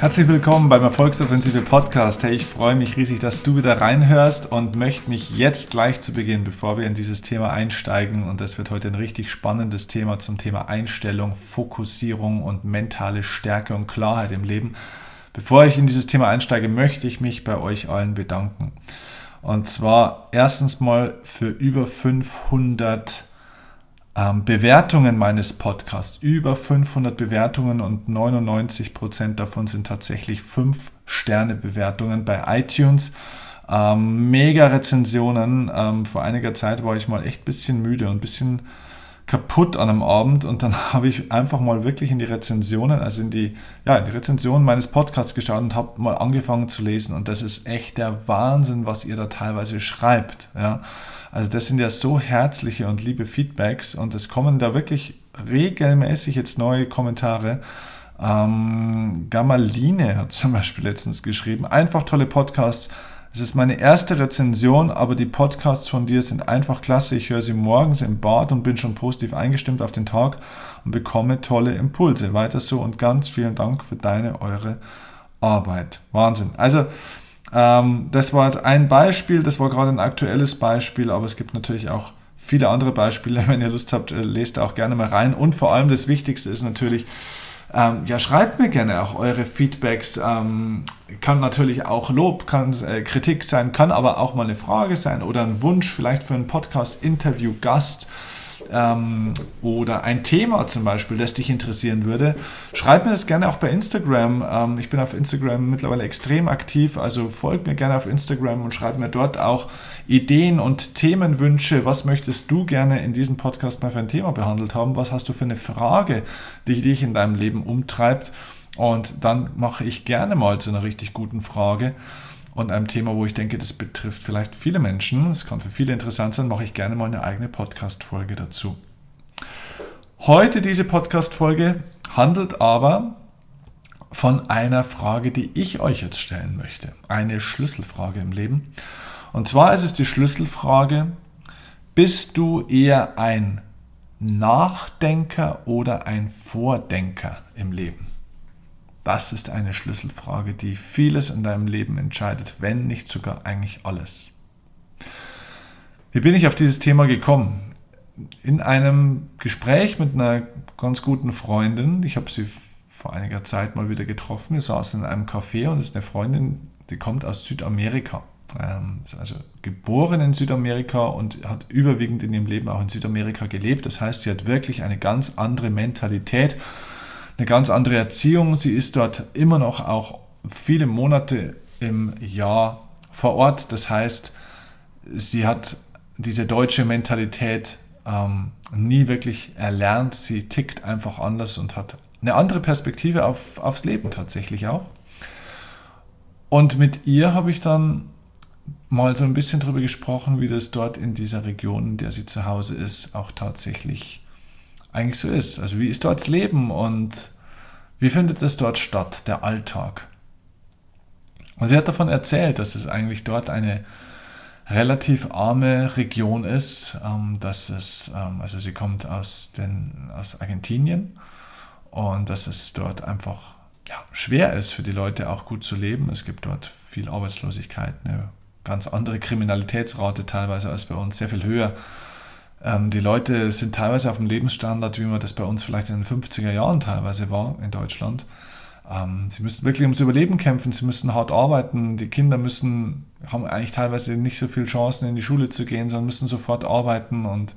Herzlich willkommen beim Erfolgsoffensive Podcast. Hey, ich freue mich riesig, dass du wieder reinhörst und möchte mich jetzt gleich zu Beginn, bevor wir in dieses Thema einsteigen, und das wird heute ein richtig spannendes Thema zum Thema Einstellung, Fokussierung und mentale Stärke und Klarheit im Leben. Bevor ich in dieses Thema einsteige, möchte ich mich bei euch allen bedanken. Und zwar erstens mal für über 500 ähm, Bewertungen meines Podcasts. Über 500 Bewertungen und 99 Prozent davon sind tatsächlich 5-Sterne-Bewertungen bei iTunes. Ähm, mega Rezensionen. Ähm, vor einiger Zeit war ich mal echt ein bisschen müde und ein bisschen kaputt an einem Abend und dann habe ich einfach mal wirklich in die Rezensionen, also in die, ja, in die Rezensionen meines Podcasts geschaut und habe mal angefangen zu lesen und das ist echt der Wahnsinn, was ihr da teilweise schreibt. Ja. Also das sind ja so herzliche und liebe Feedbacks und es kommen da wirklich regelmäßig jetzt neue Kommentare. Ähm, Gammaline hat zum Beispiel letztens geschrieben, einfach tolle Podcasts. Es ist meine erste Rezension, aber die Podcasts von dir sind einfach klasse. Ich höre sie morgens im Bad und bin schon positiv eingestimmt auf den Tag und bekomme tolle Impulse. Weiter so und ganz vielen Dank für deine, eure Arbeit. Wahnsinn. Also ähm, das war jetzt ein Beispiel, das war gerade ein aktuelles Beispiel, aber es gibt natürlich auch viele andere Beispiele. Wenn ihr Lust habt, äh, lest auch gerne mal rein. Und vor allem das Wichtigste ist natürlich, ähm, ja, schreibt mir gerne auch eure Feedbacks. Ähm, kann natürlich auch Lob, kann äh, Kritik sein, kann aber auch mal eine Frage sein oder ein Wunsch vielleicht für einen Podcast-Interview-Gast ähm, oder ein Thema zum Beispiel, das dich interessieren würde, schreib mir das gerne auch bei Instagram. Ähm, ich bin auf Instagram mittlerweile extrem aktiv, also folg mir gerne auf Instagram und schreib mir dort auch Ideen und Themenwünsche. Was möchtest du gerne in diesem Podcast mal für ein Thema behandelt haben? Was hast du für eine Frage, die dich in deinem Leben umtreibt? Und dann mache ich gerne mal zu einer richtig guten Frage und einem Thema, wo ich denke, das betrifft vielleicht viele Menschen, es kann für viele interessant sein, mache ich gerne mal eine eigene Podcast-Folge dazu. Heute diese Podcast-Folge handelt aber von einer Frage, die ich euch jetzt stellen möchte. Eine Schlüsselfrage im Leben. Und zwar ist es die Schlüsselfrage, bist du eher ein Nachdenker oder ein Vordenker im Leben? Das ist eine Schlüsselfrage, die vieles in deinem Leben entscheidet, wenn nicht sogar eigentlich alles. Wie bin ich auf dieses Thema gekommen? In einem Gespräch mit einer ganz guten Freundin, ich habe sie vor einiger Zeit mal wieder getroffen, wir saßen in einem Café und es ist eine Freundin, die kommt aus Südamerika. Ähm, ist also geboren in Südamerika und hat überwiegend in ihrem Leben auch in Südamerika gelebt. Das heißt, sie hat wirklich eine ganz andere Mentalität eine ganz andere Erziehung. Sie ist dort immer noch auch viele Monate im Jahr vor Ort. Das heißt, sie hat diese deutsche Mentalität ähm, nie wirklich erlernt. Sie tickt einfach anders und hat eine andere Perspektive auf, aufs Leben tatsächlich auch. Und mit ihr habe ich dann mal so ein bisschen darüber gesprochen, wie das dort in dieser Region, in der sie zu Hause ist, auch tatsächlich eigentlich so ist. Also wie ist dort das Leben und wie findet es dort statt, der Alltag? Und sie hat davon erzählt, dass es eigentlich dort eine relativ arme Region ist, ähm, dass es, ähm, also sie kommt aus, den, aus Argentinien und dass es dort einfach ja, schwer ist für die Leute auch gut zu leben. Es gibt dort viel Arbeitslosigkeit, eine ganz andere Kriminalitätsrate teilweise als bei uns, sehr viel höher ähm, die Leute sind teilweise auf dem Lebensstandard, wie man das bei uns vielleicht in den 50er Jahren teilweise war in Deutschland. Ähm, sie müssen wirklich ums Überleben kämpfen, sie müssen hart arbeiten, die Kinder müssen, haben eigentlich teilweise nicht so viele Chancen in die Schule zu gehen, sondern müssen sofort arbeiten und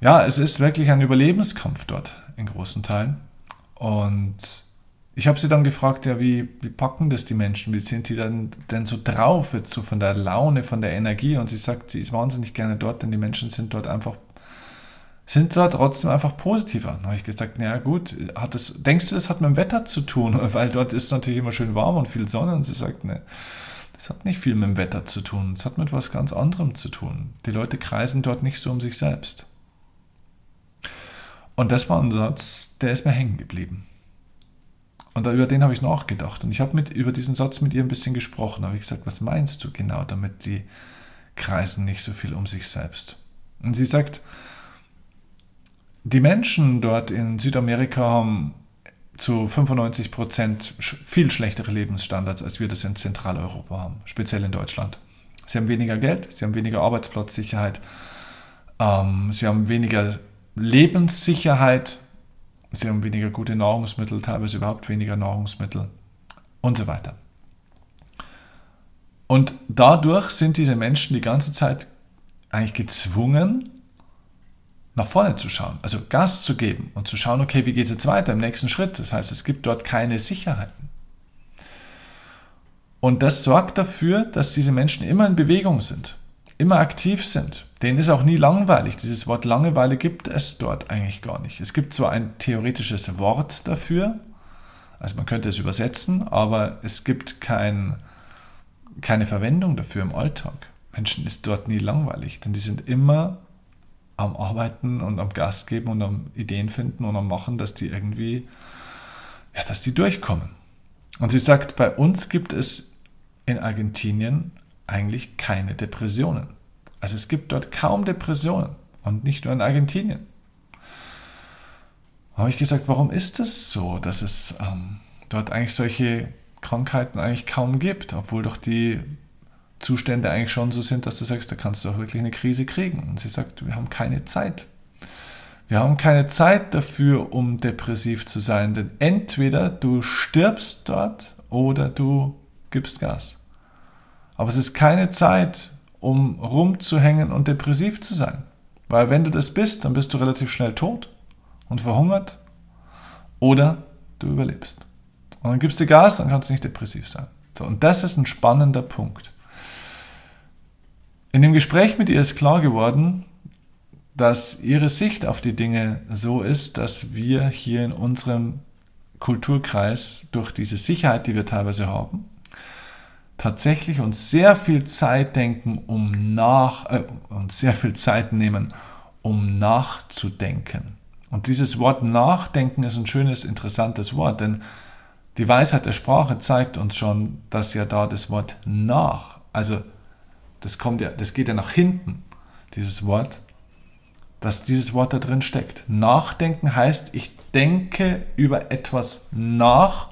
ja, es ist wirklich ein Überlebenskampf dort in großen Teilen. Und ich habe sie dann gefragt, ja, wie, wie packen das die Menschen? Wie sind die denn, denn so drauf, jetzt so von der Laune, von der Energie? Und sie sagt, sie ist wahnsinnig gerne dort, denn die Menschen sind dort einfach, sind dort trotzdem einfach positiver. Dann habe ich gesagt, naja gut, hat das, denkst du, das hat mit dem Wetter zu tun? Weil dort ist natürlich immer schön warm und viel Sonne. Und sie sagt, ne, das hat nicht viel mit dem Wetter zu tun. Es hat mit was ganz anderem zu tun. Die Leute kreisen dort nicht so um sich selbst. Und das war ein Satz, der ist mir hängen geblieben. Und über den habe ich nachgedacht. Und ich habe mit, über diesen Satz mit ihr ein bisschen gesprochen. Da habe ich gesagt, was meinst du genau damit, die kreisen nicht so viel um sich selbst? Und sie sagt, die Menschen dort in Südamerika haben zu 95 Prozent viel schlechtere Lebensstandards, als wir das in Zentraleuropa haben, speziell in Deutschland. Sie haben weniger Geld, sie haben weniger Arbeitsplatzsicherheit, ähm, sie haben weniger Lebenssicherheit, sie haben weniger gute Nahrungsmittel, teilweise überhaupt weniger Nahrungsmittel und so weiter. Und dadurch sind diese Menschen die ganze Zeit eigentlich gezwungen, nach vorne zu schauen, also Gas zu geben und zu schauen, okay, wie geht es jetzt weiter im nächsten Schritt? Das heißt, es gibt dort keine Sicherheiten. Und das sorgt dafür, dass diese Menschen immer in Bewegung sind, immer aktiv sind. Denen ist auch nie langweilig. Dieses Wort Langeweile gibt es dort eigentlich gar nicht. Es gibt zwar ein theoretisches Wort dafür, also man könnte es übersetzen, aber es gibt kein, keine Verwendung dafür im Alltag. Menschen ist dort nie langweilig, denn die sind immer am Arbeiten und am Gas geben und am Ideen finden und am Machen, dass die irgendwie, ja, dass die durchkommen. Und sie sagt, bei uns gibt es in Argentinien eigentlich keine Depressionen. Also es gibt dort kaum Depressionen und nicht nur in Argentinien. Da habe ich gesagt, warum ist das so, dass es ähm, dort eigentlich solche Krankheiten eigentlich kaum gibt, obwohl doch die Zustände eigentlich schon so sind, dass du sagst, da kannst du auch wirklich eine Krise kriegen. Und sie sagt, wir haben keine Zeit. Wir haben keine Zeit dafür, um depressiv zu sein, denn entweder du stirbst dort oder du gibst Gas. Aber es ist keine Zeit, um rumzuhängen und depressiv zu sein. Weil wenn du das bist, dann bist du relativ schnell tot und verhungert oder du überlebst. Und dann gibst du Gas, dann kannst du nicht depressiv sein. So, und das ist ein spannender Punkt. In dem Gespräch mit ihr ist klar geworden, dass ihre Sicht auf die Dinge so ist, dass wir hier in unserem Kulturkreis durch diese Sicherheit, die wir teilweise haben, tatsächlich uns sehr viel Zeit denken, um nach, äh, uns sehr viel Zeit nehmen, um nachzudenken. Und dieses Wort Nachdenken ist ein schönes, interessantes Wort, denn die Weisheit der Sprache zeigt uns schon, dass ja da das Wort nach, also das kommt ja, das geht ja nach hinten, dieses Wort, dass dieses Wort da drin steckt. Nachdenken heißt, ich denke über etwas nach,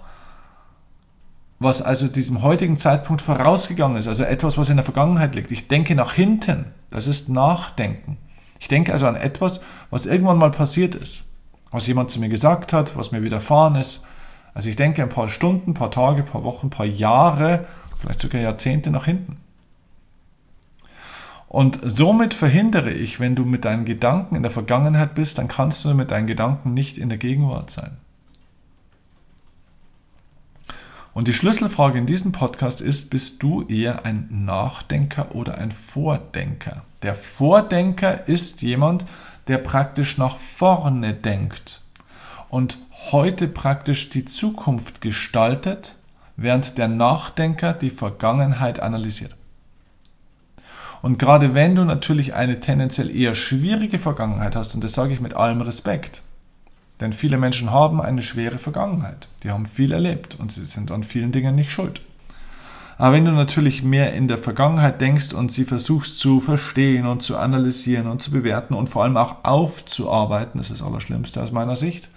was also diesem heutigen Zeitpunkt vorausgegangen ist, also etwas, was in der Vergangenheit liegt. Ich denke nach hinten, das ist Nachdenken. Ich denke also an etwas, was irgendwann mal passiert ist, was jemand zu mir gesagt hat, was mir widerfahren ist. Also ich denke ein paar Stunden, ein paar Tage, ein paar Wochen, ein paar Jahre, vielleicht sogar Jahrzehnte nach hinten. Und somit verhindere ich, wenn du mit deinen Gedanken in der Vergangenheit bist, dann kannst du mit deinen Gedanken nicht in der Gegenwart sein. Und die Schlüsselfrage in diesem Podcast ist, bist du eher ein Nachdenker oder ein Vordenker? Der Vordenker ist jemand, der praktisch nach vorne denkt und heute praktisch die Zukunft gestaltet, während der Nachdenker die Vergangenheit analysiert. Und gerade wenn du natürlich eine tendenziell eher schwierige Vergangenheit hast, und das sage ich mit allem Respekt, denn viele Menschen haben eine schwere Vergangenheit, die haben viel erlebt und sie sind an vielen Dingen nicht schuld. Aber wenn du natürlich mehr in der Vergangenheit denkst und sie versuchst zu verstehen und zu analysieren und zu bewerten und vor allem auch aufzuarbeiten, das ist das Allerschlimmste aus meiner Sicht.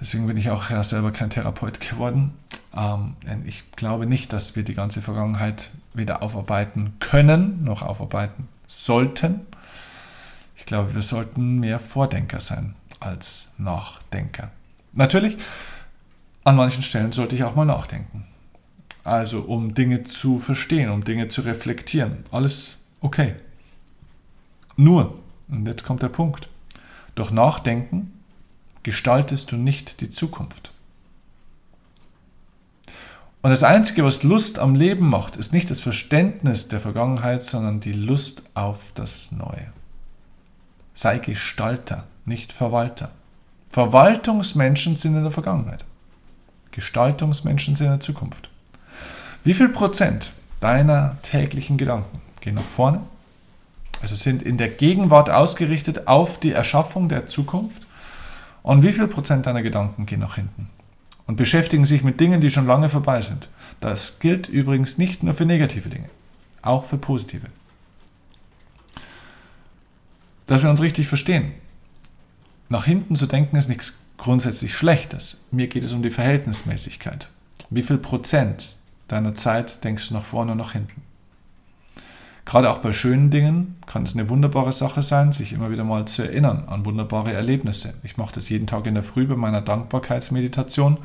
Deswegen bin ich auch selber kein Therapeut geworden. Ähm, ich glaube nicht, dass wir die ganze Vergangenheit weder aufarbeiten können noch aufarbeiten sollten. Ich glaube, wir sollten mehr Vordenker sein als Nachdenker. Natürlich, an manchen Stellen sollte ich auch mal nachdenken. Also um Dinge zu verstehen, um Dinge zu reflektieren. Alles okay. Nur, und jetzt kommt der Punkt, durch Nachdenken gestaltest du nicht die Zukunft. Und das Einzige, was Lust am Leben macht, ist nicht das Verständnis der Vergangenheit, sondern die Lust auf das Neue. Sei Gestalter, nicht Verwalter. Verwaltungsmenschen sind in der Vergangenheit. Gestaltungsmenschen sind in der Zukunft. Wie viel Prozent deiner täglichen Gedanken gehen nach vorne, also sind in der Gegenwart ausgerichtet auf die Erschaffung der Zukunft? Und wie viel Prozent deiner Gedanken gehen nach hinten? und beschäftigen sich mit Dingen, die schon lange vorbei sind. Das gilt übrigens nicht nur für negative Dinge, auch für positive. Dass wir uns richtig verstehen. Nach hinten zu denken ist nichts grundsätzlich Schlechtes. Mir geht es um die Verhältnismäßigkeit. Wie viel Prozent deiner Zeit denkst du nach vorne und nach hinten? Gerade auch bei schönen Dingen kann es eine wunderbare Sache sein, sich immer wieder mal zu erinnern an wunderbare Erlebnisse. Ich mache das jeden Tag in der Früh bei meiner Dankbarkeitsmeditation,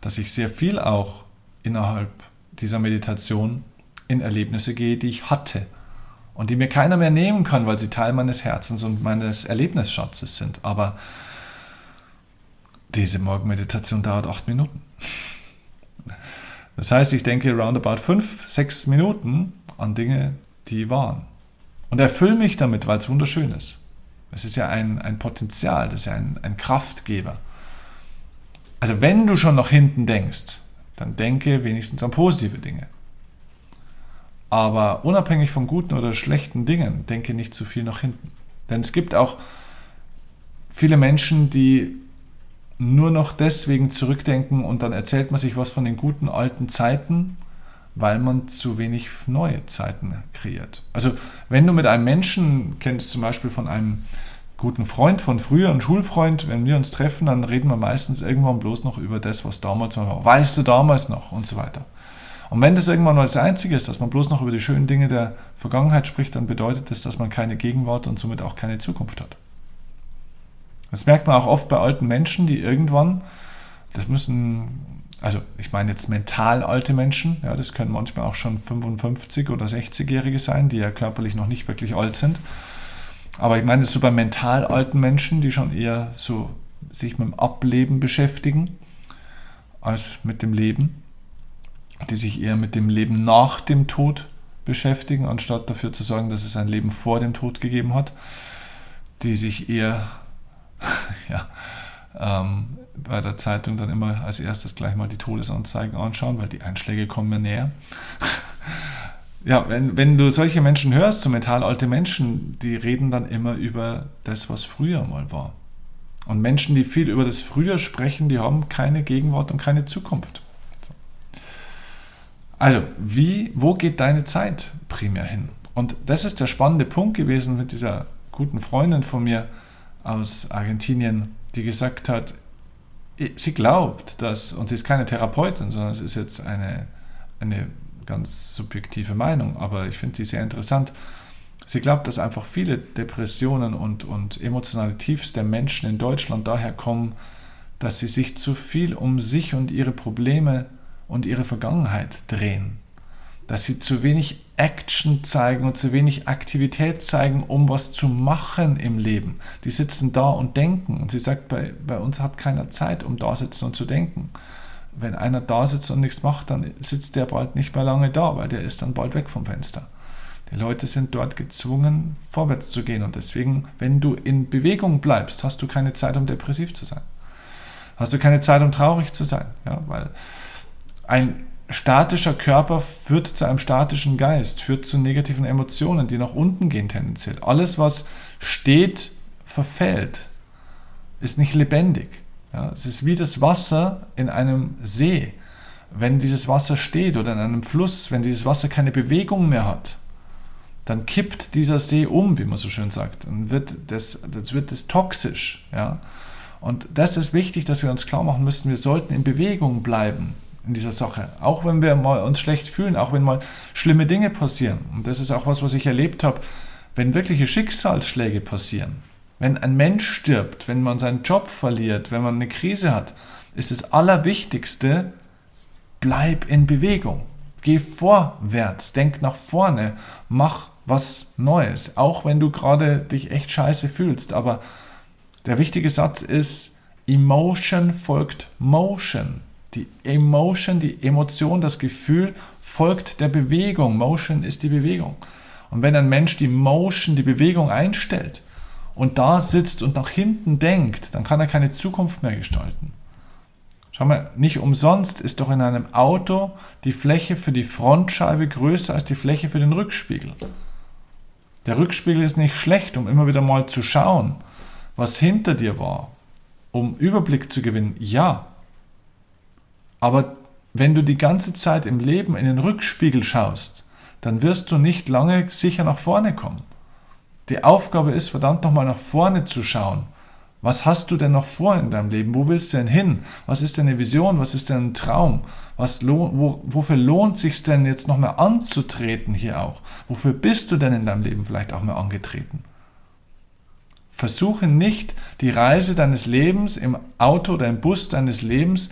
dass ich sehr viel auch innerhalb dieser Meditation in Erlebnisse gehe, die ich hatte und die mir keiner mehr nehmen kann, weil sie Teil meines Herzens und meines Erlebnisschatzes sind. Aber diese Morgenmeditation dauert acht Minuten. Das heißt, ich denke roundabout fünf, sechs Minuten an Dinge, die waren. Und erfülle mich damit, weil es wunderschön ist. Es ist ja ein, ein Potenzial, das ist ja ein, ein Kraftgeber. Also wenn du schon nach hinten denkst, dann denke wenigstens an positive Dinge. Aber unabhängig von guten oder schlechten Dingen, denke nicht zu viel nach hinten. Denn es gibt auch viele Menschen, die nur noch deswegen zurückdenken und dann erzählt man sich was von den guten alten Zeiten, weil man zu wenig neue Zeiten kreiert. Also wenn du mit einem Menschen kennst, zum Beispiel von einem guten Freund von früher, einen Schulfreund, wenn wir uns treffen, dann reden wir meistens irgendwann bloß noch über das, was damals war. Weißt du damals noch und so weiter. Und wenn das irgendwann mal das Einzige ist, dass man bloß noch über die schönen Dinge der Vergangenheit spricht, dann bedeutet das, dass man keine Gegenwart und somit auch keine Zukunft hat. Das merkt man auch oft bei alten Menschen, die irgendwann, das müssen, also ich meine jetzt mental alte Menschen, ja, das können manchmal auch schon 55 oder 60-Jährige sein, die ja körperlich noch nicht wirklich alt sind. Aber ich meine so bei mental alten Menschen, die schon eher so sich mit dem Ableben beschäftigen, als mit dem Leben, die sich eher mit dem Leben nach dem Tod beschäftigen, anstatt dafür zu sorgen, dass es ein Leben vor dem Tod gegeben hat, die sich eher ja, ähm, bei der Zeitung dann immer als erstes gleich mal die Todesanzeigen anschauen, weil die Einschläge kommen mir näher. ja, wenn, wenn du solche Menschen hörst, so mental alte Menschen, die reden dann immer über das, was früher mal war. Und Menschen, die viel über das Früher sprechen, die haben keine Gegenwart und keine Zukunft. Also, wie, wo geht deine Zeit primär hin? Und das ist der spannende Punkt gewesen mit dieser guten Freundin von mir, aus Argentinien, die gesagt hat, sie glaubt, dass, und sie ist keine Therapeutin, sondern es ist jetzt eine, eine ganz subjektive Meinung, aber ich finde sie sehr interessant. Sie glaubt, dass einfach viele Depressionen und, und emotionale Tiefs der Menschen in Deutschland daher kommen, dass sie sich zu viel um sich und ihre Probleme und ihre Vergangenheit drehen dass sie zu wenig Action zeigen und zu wenig Aktivität zeigen, um was zu machen im Leben. Die sitzen da und denken. Und sie sagt, bei, bei uns hat keiner Zeit, um da sitzen und zu denken. Wenn einer da sitzt und nichts macht, dann sitzt der bald nicht mehr lange da, weil der ist dann bald weg vom Fenster. Die Leute sind dort gezwungen, vorwärts zu gehen. Und deswegen, wenn du in Bewegung bleibst, hast du keine Zeit, um depressiv zu sein. Hast du keine Zeit, um traurig zu sein. Ja, weil ein statischer Körper führt zu einem statischen Geist, führt zu negativen Emotionen, die nach unten gehen tendenziell. Alles, was steht, verfällt, ist nicht lebendig. Ja, es ist wie das Wasser in einem See. Wenn dieses Wasser steht oder in einem Fluss, wenn dieses Wasser keine Bewegung mehr hat, dann kippt dieser See um, wie man so schön sagt. Dann wird das, das wird das toxisch. Ja? Und das ist wichtig, dass wir uns klar machen müssen, wir sollten in Bewegung bleiben in dieser Sache. Auch wenn wir mal uns schlecht fühlen, auch wenn mal schlimme Dinge passieren. Und das ist auch was, was ich erlebt habe, wenn wirkliche Schicksalsschläge passieren. Wenn ein Mensch stirbt, wenn man seinen Job verliert, wenn man eine Krise hat, ist das Allerwichtigste, bleib in Bewegung. Geh vorwärts, denk nach vorne, mach was Neues. Auch wenn du gerade dich echt scheiße fühlst. Aber der wichtige Satz ist, Emotion folgt Motion. Die Emotion, die Emotion, das Gefühl folgt der Bewegung. Motion ist die Bewegung. Und wenn ein Mensch die Motion, die Bewegung einstellt und da sitzt und nach hinten denkt, dann kann er keine Zukunft mehr gestalten. Schau mal, nicht umsonst ist doch in einem Auto die Fläche für die Frontscheibe größer als die Fläche für den Rückspiegel. Der Rückspiegel ist nicht schlecht, um immer wieder mal zu schauen, was hinter dir war, um Überblick zu gewinnen. Ja, aber wenn du die ganze Zeit im Leben in den Rückspiegel schaust, dann wirst du nicht lange sicher nach vorne kommen. Die Aufgabe ist, verdammt nochmal nach vorne zu schauen. Was hast du denn noch vor in deinem Leben? Wo willst du denn hin? Was ist denn eine Vision? Was ist denn ein Traum? Was wo, wofür lohnt sich denn jetzt noch mehr anzutreten hier auch? Wofür bist du denn in deinem Leben vielleicht auch mehr angetreten? Versuche nicht die Reise deines Lebens im Auto oder im Bus deines Lebens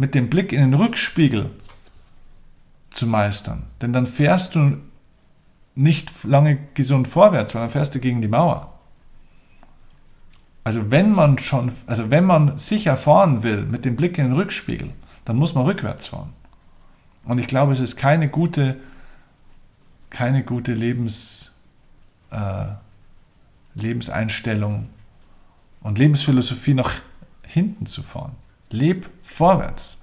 mit dem Blick in den Rückspiegel zu meistern. Denn dann fährst du nicht lange gesund vorwärts, weil dann fährst du gegen die Mauer. Also wenn man schon, also wenn man sicher fahren will mit dem Blick in den Rückspiegel, dann muss man rückwärts fahren. Und ich glaube, es ist keine gute, keine gute Lebens, äh, Lebenseinstellung und Lebensphilosophie nach hinten zu fahren. Leb vorwärts.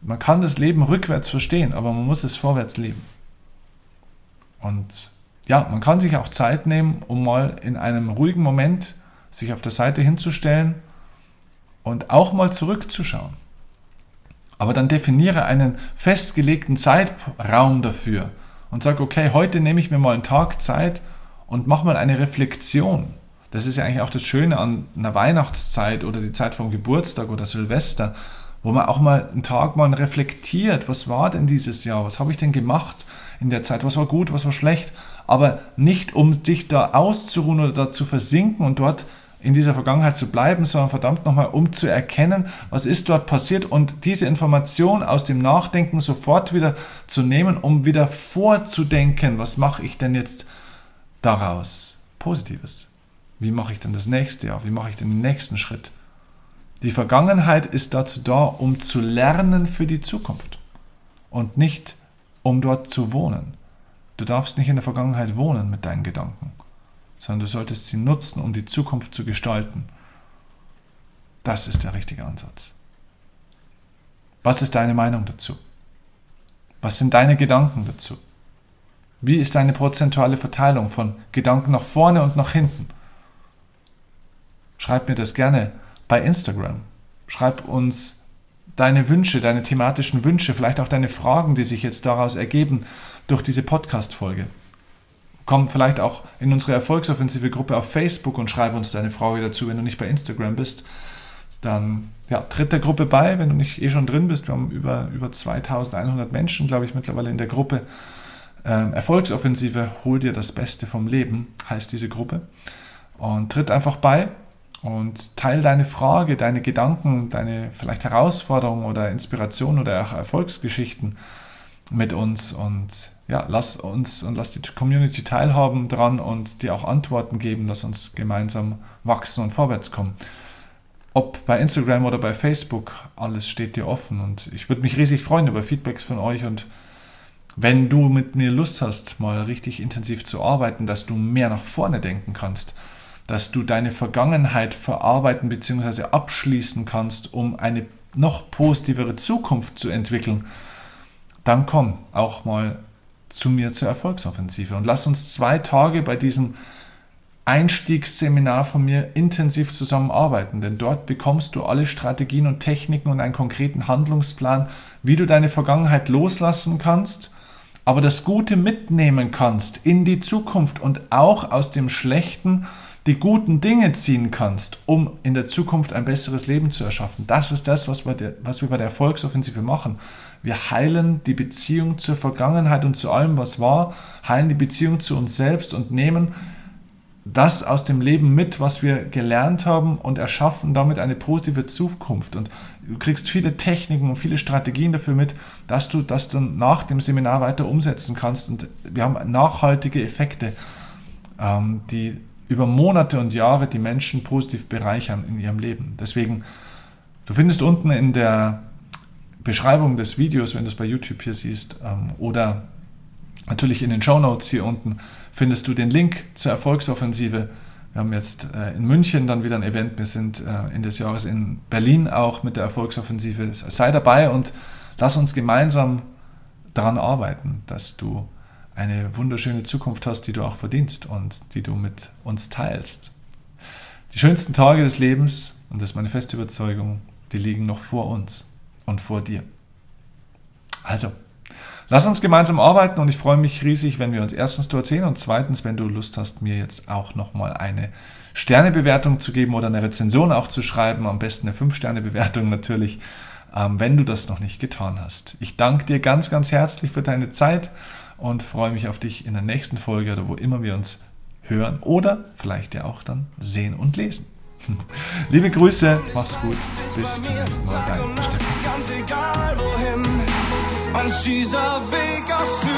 Man kann das Leben rückwärts verstehen, aber man muss es vorwärts leben. Und ja, man kann sich auch Zeit nehmen, um mal in einem ruhigen Moment sich auf der Seite hinzustellen und auch mal zurückzuschauen. Aber dann definiere einen festgelegten Zeitraum dafür und sag, okay, heute nehme ich mir mal einen Tag Zeit und mach mal eine Reflexion. Das ist ja eigentlich auch das Schöne an einer Weihnachtszeit oder die Zeit vom Geburtstag oder Silvester, wo man auch mal einen Tag mal reflektiert, was war denn dieses Jahr, was habe ich denn gemacht in der Zeit, was war gut, was war schlecht, aber nicht um dich da auszuruhen oder da zu versinken und dort in dieser Vergangenheit zu bleiben, sondern verdammt nochmal, um zu erkennen, was ist dort passiert und diese Information aus dem Nachdenken sofort wieder zu nehmen, um wieder vorzudenken, was mache ich denn jetzt daraus Positives? Wie mache ich denn das nächste Jahr? Wie mache ich denn den nächsten Schritt? Die Vergangenheit ist dazu da, um zu lernen für die Zukunft und nicht um dort zu wohnen. Du darfst nicht in der Vergangenheit wohnen mit deinen Gedanken sondern du solltest sie nutzen, um die Zukunft zu gestalten. Das ist der richtige Ansatz. Was ist deine Meinung dazu? Was sind deine Gedanken dazu? Wie ist deine prozentuale Verteilung von Gedanken nach vorne und nach hinten? Schreib mir das gerne bei Instagram. Schreib uns deine Wünsche, deine thematischen Wünsche, vielleicht auch deine Fragen, die sich jetzt daraus ergeben durch diese Podcast-Folge komm vielleicht auch in unsere Erfolgsoffensive Gruppe auf Facebook und schreib uns deine Frage dazu, wenn du nicht bei Instagram bist. Dann ja, tritt der Gruppe bei, wenn du nicht eh schon drin bist. Wir haben über, über 2100 Menschen, glaube ich, mittlerweile in der Gruppe. Ähm, Erfolgsoffensive, hol dir das Beste vom Leben, heißt diese Gruppe. Und tritt einfach bei und teil deine Frage, deine Gedanken, deine vielleicht Herausforderungen oder Inspirationen oder auch Erfolgsgeschichten mit uns und ja, lass uns und lass die Community teilhaben dran und dir auch Antworten geben, lass uns gemeinsam wachsen und vorwärts kommen. Ob bei Instagram oder bei Facebook, alles steht dir offen und ich würde mich riesig freuen über Feedbacks von euch und wenn du mit mir Lust hast, mal richtig intensiv zu arbeiten, dass du mehr nach vorne denken kannst, dass du deine Vergangenheit verarbeiten bzw. abschließen kannst, um eine noch positivere Zukunft zu entwickeln, dann komm auch mal zu mir zur Erfolgsoffensive und lass uns zwei Tage bei diesem Einstiegsseminar von mir intensiv zusammenarbeiten, denn dort bekommst du alle Strategien und Techniken und einen konkreten Handlungsplan, wie du deine Vergangenheit loslassen kannst, aber das Gute mitnehmen kannst in die Zukunft und auch aus dem Schlechten die guten Dinge ziehen kannst, um in der Zukunft ein besseres Leben zu erschaffen. Das ist das, was wir, was wir bei der Erfolgsoffensive machen. Wir heilen die Beziehung zur Vergangenheit und zu allem, was war, heilen die Beziehung zu uns selbst und nehmen das aus dem Leben mit, was wir gelernt haben und erschaffen damit eine positive Zukunft. Und du kriegst viele Techniken und viele Strategien dafür mit, dass du das dann nach dem Seminar weiter umsetzen kannst. Und wir haben nachhaltige Effekte, ähm, die über Monate und Jahre die Menschen positiv bereichern in ihrem Leben. Deswegen, du findest unten in der Beschreibung des Videos, wenn du es bei YouTube hier siehst, ähm, oder natürlich in den Show Notes hier unten, findest du den Link zur Erfolgsoffensive. Wir haben jetzt äh, in München dann wieder ein Event. Wir sind äh, Ende des Jahres in Berlin auch mit der Erfolgsoffensive. Sei dabei und lass uns gemeinsam daran arbeiten, dass du eine wunderschöne Zukunft hast, die du auch verdienst und die du mit uns teilst. Die schönsten Tage des Lebens, und das ist meine feste Überzeugung, die liegen noch vor uns und vor dir. Also, Lass uns gemeinsam arbeiten und ich freue mich riesig, wenn wir uns erstens du erzählen und zweitens, wenn du Lust hast, mir jetzt auch nochmal eine Sternebewertung zu geben oder eine Rezension auch zu schreiben. Am besten eine 5-Sterne-Bewertung natürlich, ähm, wenn du das noch nicht getan hast. Ich danke dir ganz, ganz herzlich für deine Zeit und freue mich auf dich in der nächsten Folge oder wo immer wir uns hören oder vielleicht ja auch dann sehen und lesen. Liebe Grüße, mach's gut, bis zum nächsten Mal. Dein Steffen.